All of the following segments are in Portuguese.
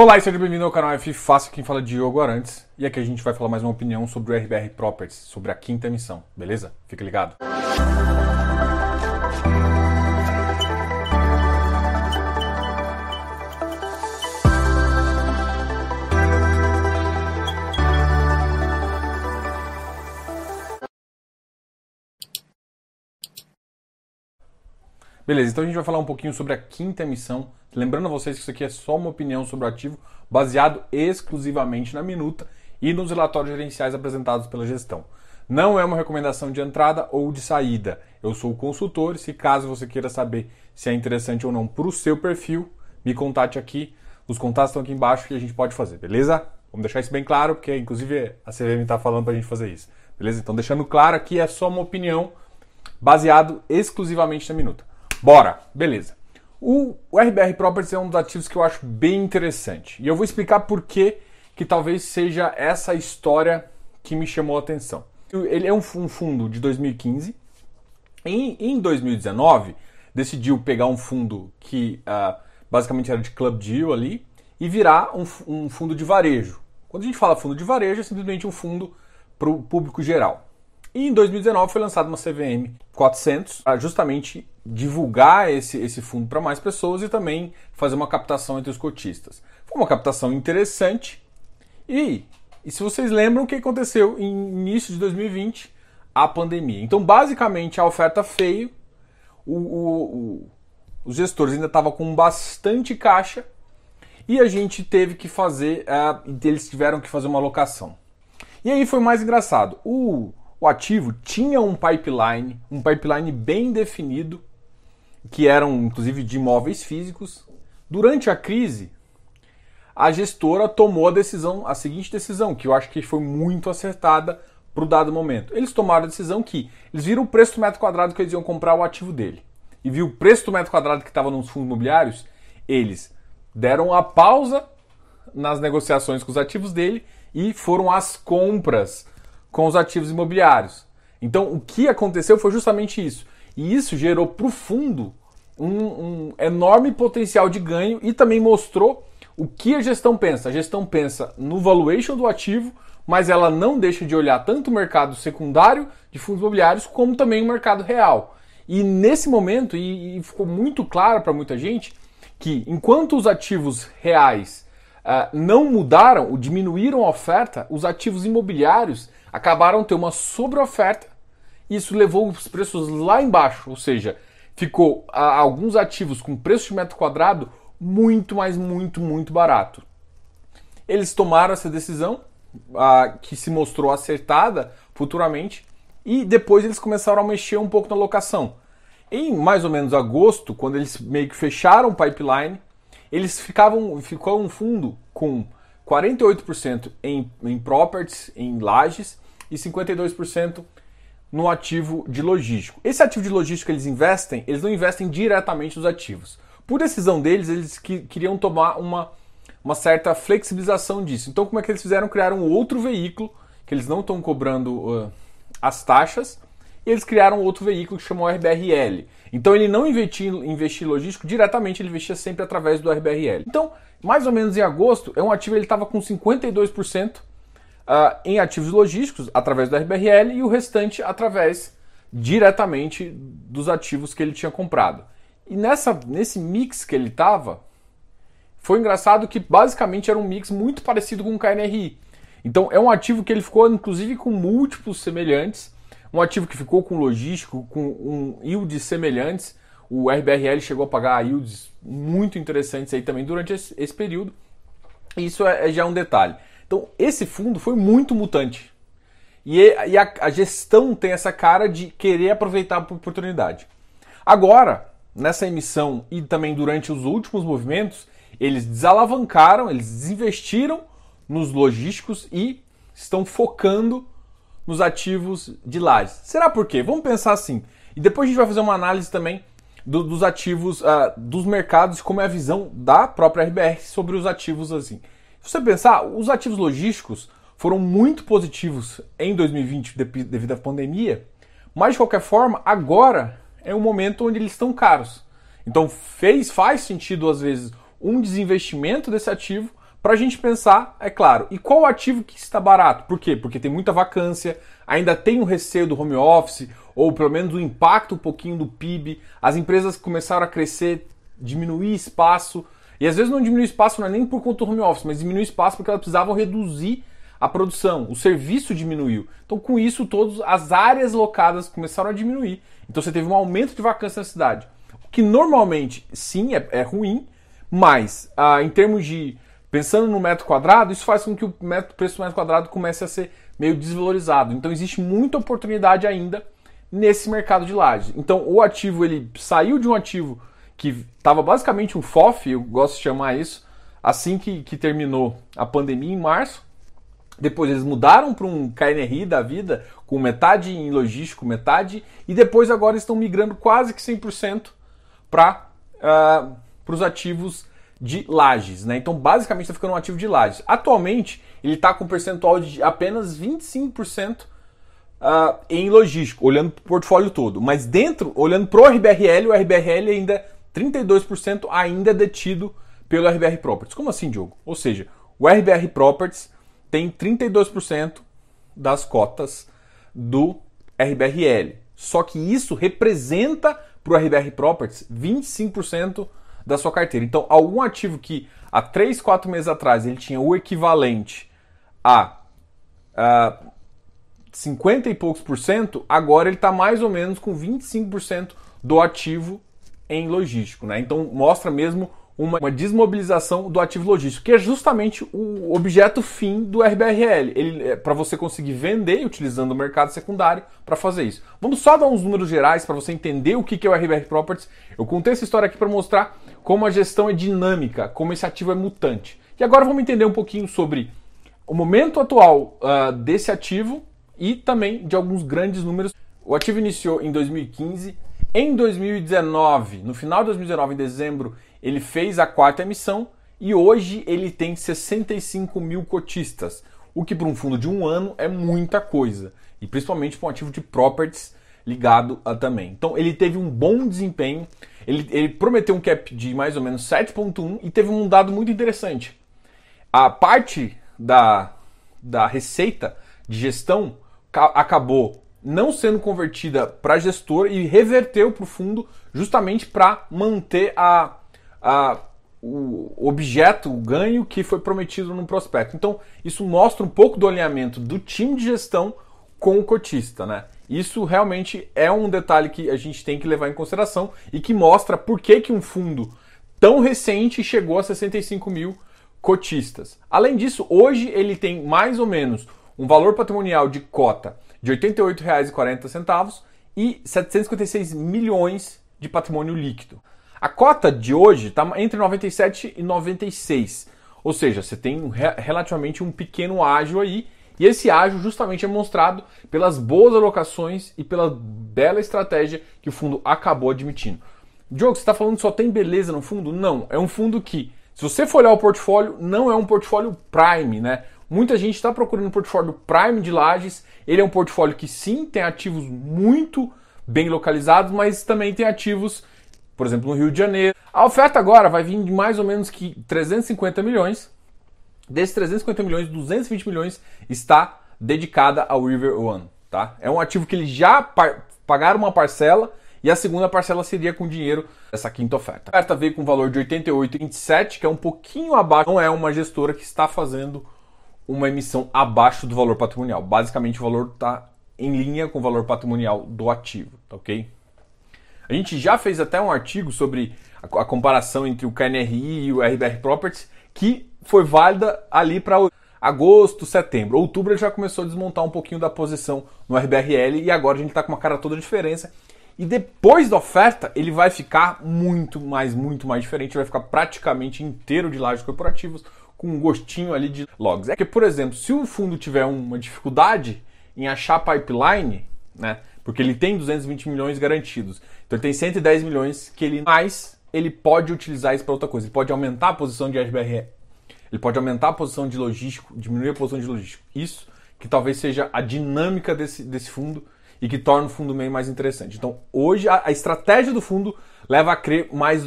Olá e seja bem-vindo ao canal F Fácil, quem fala é Diogo Arantes. E aqui a gente vai falar mais uma opinião sobre o RBR Properties, sobre a quinta emissão, beleza? Fica ligado. Beleza, então a gente vai falar um pouquinho sobre a quinta emissão. Lembrando a vocês que isso aqui é só uma opinião sobre o ativo, baseado exclusivamente na minuta e nos relatórios gerenciais apresentados pela gestão. Não é uma recomendação de entrada ou de saída. Eu sou o consultor, se caso você queira saber se é interessante ou não para o seu perfil, me contate aqui. Os contatos estão aqui embaixo e a gente pode fazer, beleza? Vamos deixar isso bem claro, porque inclusive a CVM está falando para a gente fazer isso. Beleza? Então deixando claro aqui é só uma opinião baseado exclusivamente na minuta. Bora, beleza. O, RBR Properties é um dos ativos que eu acho bem interessante. E eu vou explicar por que, que talvez seja essa história que me chamou a atenção. Ele é um, um fundo de 2015. Em, em 2019, decidiu pegar um fundo que uh, basicamente era de club deal ali e virar um, um fundo de varejo. Quando a gente fala fundo de varejo, é simplesmente um fundo para o público geral. E em 2019 foi lançada uma CVM 400 para justamente divulgar esse, esse fundo para mais pessoas e também fazer uma captação entre os cotistas. Foi uma captação interessante. E, e se vocês lembram o que aconteceu em início de 2020, a pandemia. Então, basicamente, a oferta feio, o, o, o, os gestores ainda estavam com bastante caixa e a gente teve que fazer, uh, eles tiveram que fazer uma alocação. E aí foi mais engraçado. O o ativo tinha um pipeline, um pipeline bem definido, que eram inclusive de imóveis físicos. Durante a crise, a gestora tomou a decisão, a seguinte decisão, que eu acho que foi muito acertada para o dado momento. Eles tomaram a decisão que eles viram o preço do metro quadrado que eles iam comprar o ativo dele e viu o preço do metro quadrado que estava nos fundos imobiliários, eles deram a pausa nas negociações com os ativos dele e foram às compras com os ativos imobiliários. Então, o que aconteceu foi justamente isso. E isso gerou para o fundo um, um, enorme potencial de ganho e também mostrou o que a gestão pensa. A gestão pensa no valuation do ativo, mas ela não deixa de olhar tanto o mercado secundário de fundos imobiliários como também o mercado real. E nesse momento, e, e ficou muito claro para muita gente, que enquanto os ativos reais uh, não mudaram ou diminuíram a oferta, os ativos imobiliários acabaram ter uma sobreoferta isso levou os preços lá embaixo, ou seja, ficou a, alguns ativos com preço de metro quadrado muito, mas muito, muito barato. Eles tomaram essa decisão, a, que se mostrou acertada futuramente, e depois eles começaram a mexer um pouco na locação. Em mais ou menos agosto, quando eles meio que fecharam o pipeline, eles ficavam ficou um fundo com 48% em, em properties, em lajes, e 52% no ativo de logístico. Esse ativo de logístico que eles investem, eles não investem diretamente nos ativos. Por decisão deles, eles que, queriam tomar uma, uma certa flexibilização disso. Então, como é que eles fizeram? Criaram um outro veículo, que eles não estão cobrando uh, as taxas, e eles criaram outro veículo que chamou RBRL. Então, ele não investia, em logístico diretamente, ele investia sempre através do RBRL. Então, mais ou menos em agosto, é um ativo ele estava com 52% uh, em ativos logísticos através do RBRL e o restante através diretamente dos ativos que ele tinha comprado. E nessa, nesse mix que ele estava, foi engraçado que basicamente era um mix muito parecido com o KNRI. Então é um ativo que ele ficou inclusive com múltiplos semelhantes, um ativo que ficou com logístico, com um yields semelhantes. O RBRL chegou a pagar yields muito interessantes aí também durante esse, esse período. Isso é, é já um detalhe. Então, esse fundo foi muito mutante. E, e a, a, gestão tem essa cara de querer aproveitar a oportunidade. Agora, nessa emissão e também durante os últimos movimentos, eles desalavancaram, eles desinvestiram nos logísticos e estão focando nos ativos de lajes. Será por quê? Vamos pensar assim. E depois a gente vai fazer uma análise também do, dos ativos, uh, dos mercados, como é a visão da própria RBR sobre os ativos assim. Se você pensar, os ativos logísticos foram muito positivos em 2020 devido à pandemia, mas de qualquer forma, agora é um momento onde eles estão caros. Então fez, faz sentido, às vezes, um desinvestimento desse ativo para a gente pensar, é claro, e qual ativo que está barato? Por quê? Porque tem muita vacância, ainda tem o receio do home office, ou pelo menos o impacto um pouquinho do PIB, as empresas começaram a crescer, diminuir espaço, e às vezes não diminuir espaço não é nem por conta do home office, mas diminuir espaço porque elas precisavam reduzir a produção, o serviço diminuiu. Então, com isso, todas as áreas locadas começaram a diminuir. Então, você teve um aumento de vacância na cidade. O que normalmente, sim, é, é ruim, mas ah, em termos de. Pensando no metro quadrado, isso faz com que o metro, preço do metro quadrado comece a ser meio desvalorizado. Então, existe muita oportunidade ainda nesse mercado de lajes. Então, o ativo ele saiu de um ativo que estava basicamente um FOF, eu gosto de chamar isso, assim que, que terminou a pandemia em março depois eles mudaram para um KNRI da vida, com metade em logístico, metade, e depois agora estão migrando quase que 100% para uh, os ativos de lajes. Né? Então, basicamente, está ficando um ativo de lajes. Atualmente, ele está com um percentual de apenas 25% uh, ah, em logístico, olhando para o portfólio todo. Mas dentro, olhando para o RBRL, o RBRL ainda 32% ainda é detido pelo RBR Properties. Como assim, Diogo? Ou seja, o RBR Properties tem 32% das cotas do RBRL. Só que isso representa para o RBR Properties 25% da sua carteira. Então, algum ativo que há 3, 4 meses atrás ele tinha o equivalente a, a 50 e poucos por cento, agora ele está mais ou menos com 25% do ativo em logístico. Né? Então, mostra mesmo uma, uma desmobilização do ativo logístico, que é justamente o objeto fim do RBRL. Ele é para você conseguir vender utilizando o mercado secundário para fazer isso. Vamos só dar uns números gerais para você entender o que é o RBR Properties. Eu contei essa história aqui para mostrar como a gestão é dinâmica, como esse ativo é mutante. E agora vamos entender um pouquinho sobre o momento atual uh, desse ativo e também de alguns grandes números. O ativo iniciou em 2015. Em 2019, no final de 2019, em dezembro, ele fez a quarta emissão e hoje ele tem 65 mil cotistas, o que para um fundo de um ano é muita coisa, e principalmente para um ativo de properties ligado a também. Então ele teve um bom desempenho, ele, ele prometeu um cap de mais ou menos 7,1 e teve um dado muito interessante. A parte da, da receita de gestão acabou não sendo convertida para gestor e reverteu para o fundo justamente para manter a a, o objeto, o ganho que foi prometido no prospecto. Então, isso mostra um pouco do alinhamento do time de gestão com o cotista, né? Isso realmente é um detalhe que a gente tem que levar em consideração e que mostra por que, que um fundo tão recente chegou a 65 mil cotistas. Além disso, hoje ele tem mais ou menos um valor patrimonial de cota de R$ 88,40 e 756 milhões de patrimônio líquido. A cota de hoje está entre 97 e 96. Ou seja, você tem um, relativamente um pequeno ágio aí. E esse ágio justamente é mostrado pelas boas alocações e pela bela estratégia que o fundo acabou admitindo. Diogo, você está falando que só tem beleza no fundo? Não, é um fundo que, se você for olhar o portfólio, não é um portfólio prime, né? Muita gente está procurando um portfólio prime de lajes. Ele é um portfólio que sim tem ativos muito bem localizados, mas também tem ativos por exemplo, no Rio de Janeiro. A oferta agora vai vir de mais ou menos que 350 milhões. Desses 350 milhões, 220 milhões está dedicada ao River One. Tá? É um ativo que eles já pagaram uma parcela e a segunda parcela seria com dinheiro dessa quinta oferta. A oferta veio com valor de 88,27, que é um pouquinho abaixo. Não é uma gestora que está fazendo uma emissão abaixo do valor patrimonial. Basicamente, o valor está em linha com o valor patrimonial do ativo, tá ok? A gente já fez até um artigo sobre a, a comparação entre o KNRI e o RBR Properties, que foi válida ali para agosto, setembro. Outubro ele já começou a desmontar um pouquinho da posição no RBRL e agora a gente está com uma cara toda diferença. E depois da oferta, ele vai ficar muito mais, muito mais diferente, vai ficar praticamente inteiro de lajes corporativos, com um gostinho ali de logs. É que, por exemplo, se o fundo tiver uma dificuldade em achar pipeline, né, porque ele tem 220 milhões garantidos. Então ele tem 110 milhões que ele mais ele pode utilizar isso para outra coisa. Ele pode aumentar a posição de SBR, ele pode aumentar a posição de logístico, diminuir a posição de logístico. Isso que talvez seja a dinâmica desse, desse fundo e que torna o fundo meio mais interessante. Então, hoje a, a estratégia do fundo leva a crer mais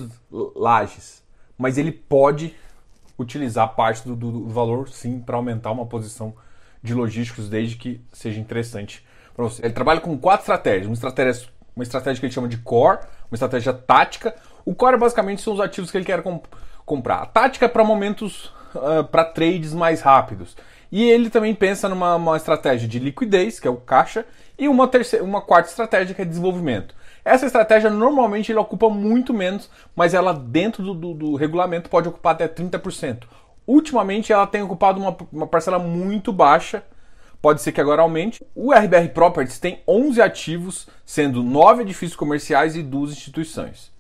lajes, mas ele pode utilizar parte do, do, valor, sim, para aumentar uma posição de logísticos, desde que seja interessante. Ele trabalha com quatro estratégias. Uma estratégia, uma estratégia que ele chama de core, uma estratégia tática. O core basicamente são os ativos que ele quer comp comprar. A tática é para momentos, uh, para trades mais rápidos. E ele também pensa numa estratégia de liquidez, que é o caixa, e uma, terceira, uma quarta estratégia que é desenvolvimento. Essa estratégia normalmente ele ocupa muito menos, mas ela dentro do, do, do regulamento pode ocupar até 30%. Ultimamente ela tem ocupado uma, uma parcela muito baixa, pode ser que agora aumente. O RBR Properties tem 11 ativos, sendo 9 edifícios comerciais e 2 instituições.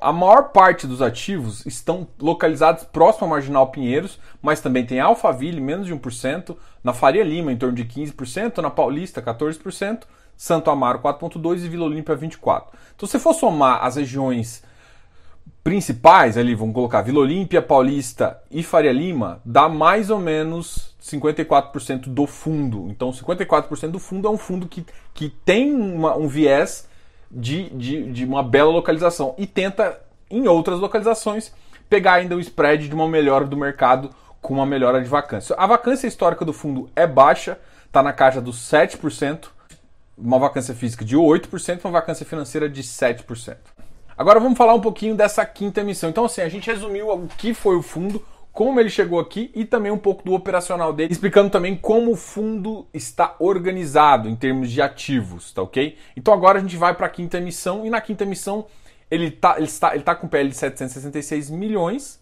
A maior parte dos ativos estão localizados próximo à Marginal Pinheiros, mas também tem Alphaville, menos de 1%, na Faria Lima, em torno de 15%, na Paulista, 14%, Santo Amaro, 4,2% e Vila Olímpia, 24%. Então, se for somar as regiões principais ali, vamos colocar Vila Olímpia, Paulista e Faria Lima, dá mais ou menos 54% do fundo. Então, 54% do fundo é um fundo que, que tem uma, um viés de, de, de uma bela localização e tenta, em outras localizações, pegar ainda o spread de uma melhora do mercado com uma melhora de vacância. A vacância histórica do fundo é baixa, está na caixa dos 7%, uma vacância física de 8%, uma vacância financeira de 7%. Agora vamos falar um pouquinho dessa quinta emissão. Então, assim, a gente resumiu o que foi o fundo, como ele chegou aqui e também um pouco do operacional dele, explicando também como o fundo está organizado em termos de ativos, tá ok? Então agora a gente vai para a quinta emissão e na quinta emissão ele tá, ele está, ele tá com PL de 766 milhões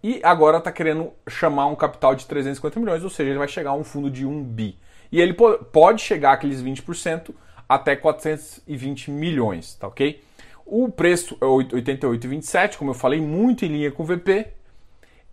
e agora está querendo chamar um capital de 350 milhões, ou seja, ele vai chegar a um fundo de 1 bi. E ele pode chegar aqueles 20% até 420 milhões, tá ok? O preço é 88,27, como eu falei, muito em linha com o VP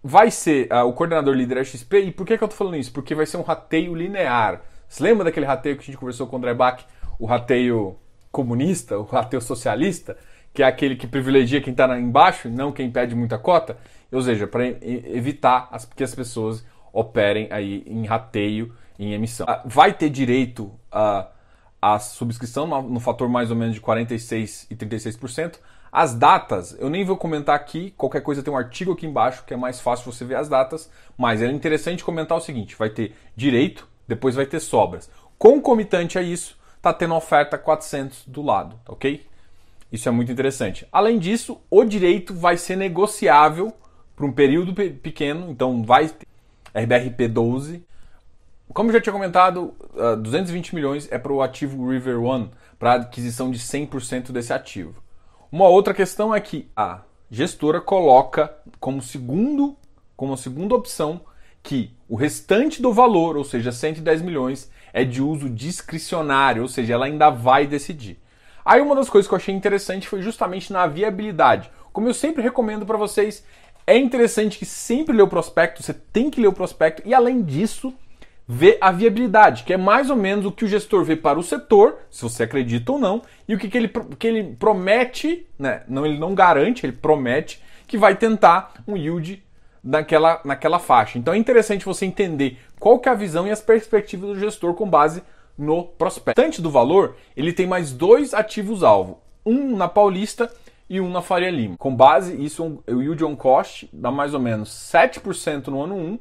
vai ser uh, o coordenador líder é XP. E por que, que eu tô falando isso? Porque vai ser um rateio linear. Você lembra daquele rateio que a gente conversou com o André Bach? O rateio comunista, o rateio socialista, que é aquele que privilegia quem está embaixo e não quem pede muita cota? Ou seja, para evitar as, que as pessoas operem aí em rateio, em emissão. Uh, vai ter direito a, a subscrição no, fator mais ou menos de 46% e 36%. As datas, eu nem vou comentar aqui, qualquer coisa tem um artigo aqui embaixo que é mais fácil você ver as datas, mas é interessante comentar o seguinte: vai ter direito, depois vai ter sobras. Concomitante a isso, tá tendo oferta 400 do lado, ok? Isso é muito interessante. Além disso, o direito vai ser negociável por um período pequeno, então vai ter RBRP 12. Como eu já tinha comentado, 220 ah, milhões é para o ativo River One, para aquisição de 100% desse ativo. Uma outra questão é que a gestora coloca como segundo, como segunda opção que o restante do valor, ou seja, 110 milhões, é de uso discricionário, ou seja, ela ainda vai decidir. Aí uma das coisas que eu achei interessante foi justamente na viabilidade. Como eu sempre recomendo para vocês, é interessante que sempre lê o prospecto, você tem que ler o prospecto e além disso, vê a viabilidade, que é mais ou menos o que o gestor vê para o setor, se você acredita ou não, e o que, que, ele, que ele promete, né? não, ele não garante, ele promete que vai tentar um yield naquela, naquela faixa. Então é interessante você entender qual que é a visão e as perspectivas do gestor com base no prospecto. Antes do valor, ele tem mais dois ativos-alvo, um na Paulista e um na Faria Lima. Com base, isso o yield on cost dá mais ou menos 7% no ano 1,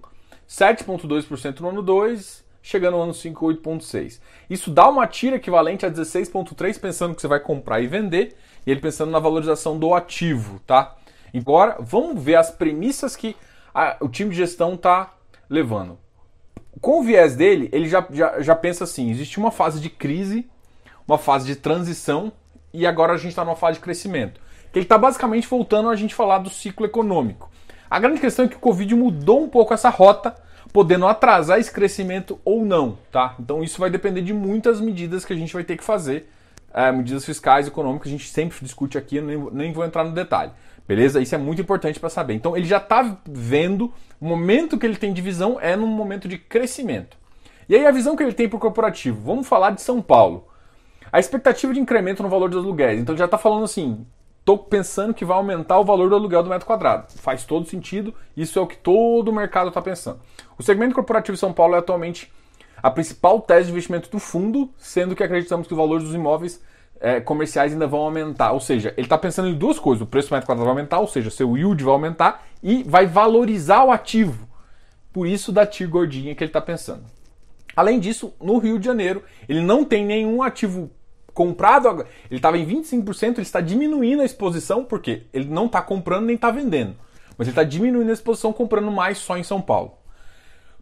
7,2% no ano 2, chegando no ano 5, 8,6%. Isso dá uma tira equivalente a 16,3%, pensando que você vai comprar e vender, e ele pensando na valorização do ativo, tá? Agora, vamos ver as premissas que a, o time de gestão está levando. Com o viés dele, ele já, já, já pensa assim: existe uma fase de crise, uma fase de transição, e agora a gente está numa fase de crescimento. Ele está basicamente voltando a gente falar do ciclo econômico. A grande questão é que o Covid mudou um pouco essa rota, podendo atrasar esse crescimento ou não, tá? Então isso vai depender de muitas medidas que a gente vai ter que fazer, é, medidas fiscais, econômicas, a gente sempre discute aqui, nem, nem vou entrar no detalhe, beleza? Isso é muito importante para saber. Então ele já está vendo, o momento que ele tem de visão é num momento de crescimento. E aí a visão que ele tem para o corporativo, vamos falar de São Paulo. A expectativa de incremento no valor dos aluguéis. Então ele já está falando assim, estou pensando que vai aumentar o valor do aluguel do metro quadrado. Faz todo sentido, isso é o que todo o mercado está pensando. O segmento corporativo de São Paulo é atualmente a principal tese de investimento do fundo, sendo que acreditamos que o valor dos imóveis é, comerciais ainda vão aumentar. Ou seja, ele está pensando em duas coisas: o preço do metro quadrado vai aumentar, ou seja, seu yield vai aumentar e vai valorizar o ativo. Por isso da TIR gordinha que ele está pensando. Além disso, no Rio de Janeiro, ele não tem nenhum ativo comprado. Ele estava em 25%, ele está diminuindo a exposição, porque ele não está comprando nem está vendendo. Mas ele está diminuindo a exposição comprando mais só em São Paulo.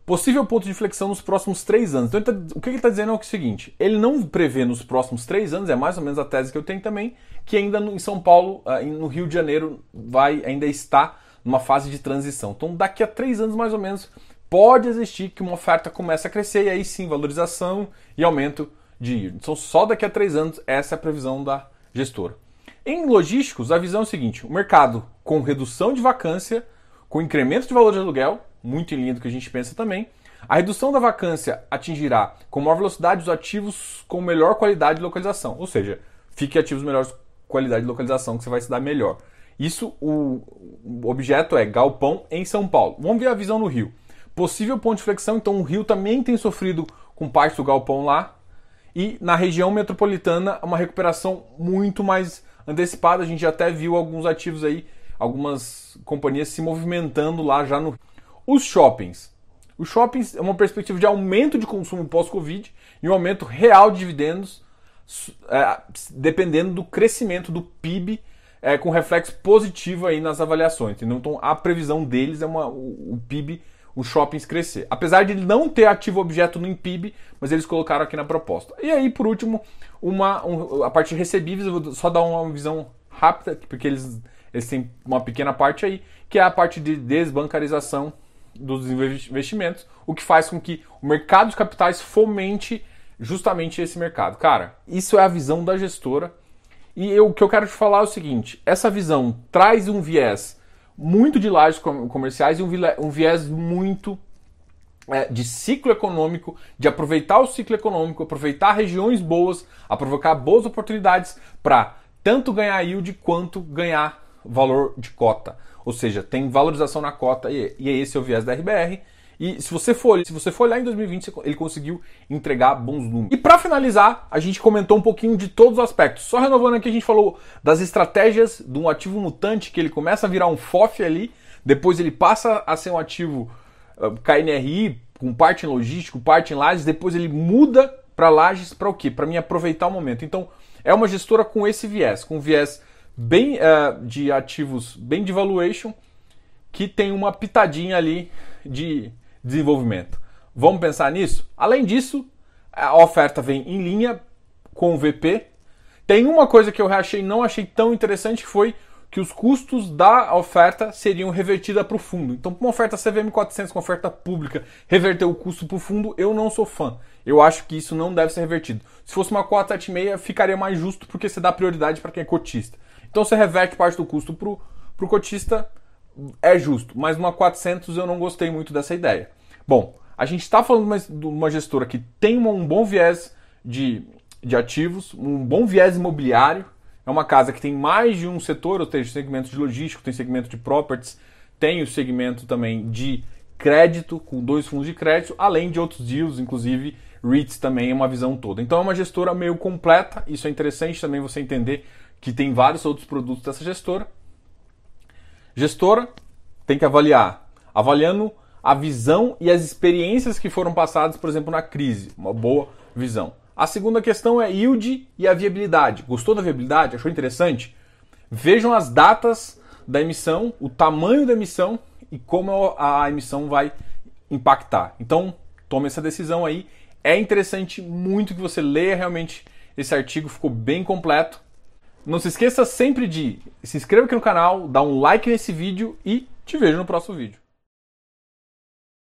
Possível ponto de inflexão nos próximos três anos. Então, tá, o que ele está dizendo é o seguinte: ele não prevê nos próximos três anos, é mais ou menos a tese que eu tenho também, que ainda no, em São Paulo, uh, no Rio de Janeiro, vai ainda está numa fase de transição. Então, daqui a três anos mais ou menos, pode existir que uma oferta comece a crescer e aí sim valorização e aumento de. Então, só daqui a três anos, essa é a previsão da gestora. Em logísticos, a visão é o seguinte: o mercado com redução de vacância, com incremento de valor de aluguel muito em linha do que a gente pensa também. A redução da vacância atingirá com maior velocidade os ativos com melhor qualidade de localização, ou seja, fique ativos de melhor qualidade de localização que você vai se dar melhor. Isso, o objeto é galpão em São Paulo. Vamos ver a visão no Rio. Possível ponto de flexão, então o Rio também tem sofrido com parte do galpão lá. E na região metropolitana, uma recuperação muito mais antecipada. A gente até viu alguns ativos aí, algumas companhias se movimentando lá já no os shoppings. Os shoppings é uma perspectiva de aumento de consumo pós-Covid e um aumento real de dividendos, é, dependendo do crescimento do PIB, é, com reflexo positivo aí nas avaliações. Então a previsão deles é uma, o, o PIB, os shoppings crescer. Apesar de não ter ativo objeto no PIB, mas eles colocaram aqui na proposta. E aí, por último, uma, um, a parte de recebíveis, eu vou só dar uma visão rápida, porque eles, eles têm uma pequena parte aí, que é a parte de desbancarização dos investimentos, o que faz com que o mercado de capitais fomente justamente esse mercado. Cara, isso é a visão da gestora. E eu, o que eu quero te falar é o seguinte: essa visão traz um viés muito de lajes comerciais e um viés muito é, de ciclo econômico, de aproveitar o ciclo econômico, aproveitar regiões boas, aproveitar boas oportunidades para tanto ganhar yield quanto ganhar valor de cota. Ou seja, tem valorização na cota e, e esse é o viés da RBR. E se você for, se você for olhar em 2020, ele conseguiu entregar bons números. E para finalizar, a gente comentou um pouquinho de todos os aspectos. Só renovando aqui, a gente falou das estratégias de um ativo mutante que ele começa a virar um FOF ali, depois ele passa a ser um ativo ah, KNRI com parte em logístico, parte em lajes, depois ele muda para lajes para o quê? Para mim aproveitar o momento. Então, é uma gestora com esse viés, com viés bem uh, de ativos, bem de valuation, que tem uma pitadinha ali de desenvolvimento. Vamos pensar nisso? Além disso, a oferta vem em linha com o VP. Tem uma coisa que eu achei não achei tão interessante que foi que os custos da oferta seriam revertidos para o fundo. Então, uma oferta CVM 400 com oferta pública, reverter o custo para o fundo, eu não sou fã. Eu acho que isso não deve ser revertido. Se fosse uma 476, ficaria mais justo porque você dá prioridade para quem é cotista. Então você reverte parte do custo para o cotista, é justo. Mas numa 400 eu não gostei muito dessa ideia. Bom, a gente está falando de uma gestora que tem um bom viés de, de ativos, um bom viés imobiliário. É uma casa que tem mais de um setor, ou seja, segmento de logístico, tem segmento de properties, tem o segmento também de crédito, com dois fundos de crédito, além de outros deals, inclusive REITs também é uma visão toda. Então é uma gestora meio completa, isso é interessante também você entender que tem vários outros produtos dessa gestora. Gestora tem que avaliar, avaliando a visão e as experiências que foram passadas, por exemplo, na crise, uma boa visão. A segunda questão é yield e a viabilidade. Gostou da viabilidade? Achou interessante? Vejam as datas da emissão, o tamanho da emissão e como a emissão vai impactar. Então, tome essa decisão aí. É interessante muito que você leia realmente esse artigo, ficou bem completo. Não se esqueça sempre de se inscrever aqui no canal, dar um like nesse vídeo e te vejo no próximo vídeo.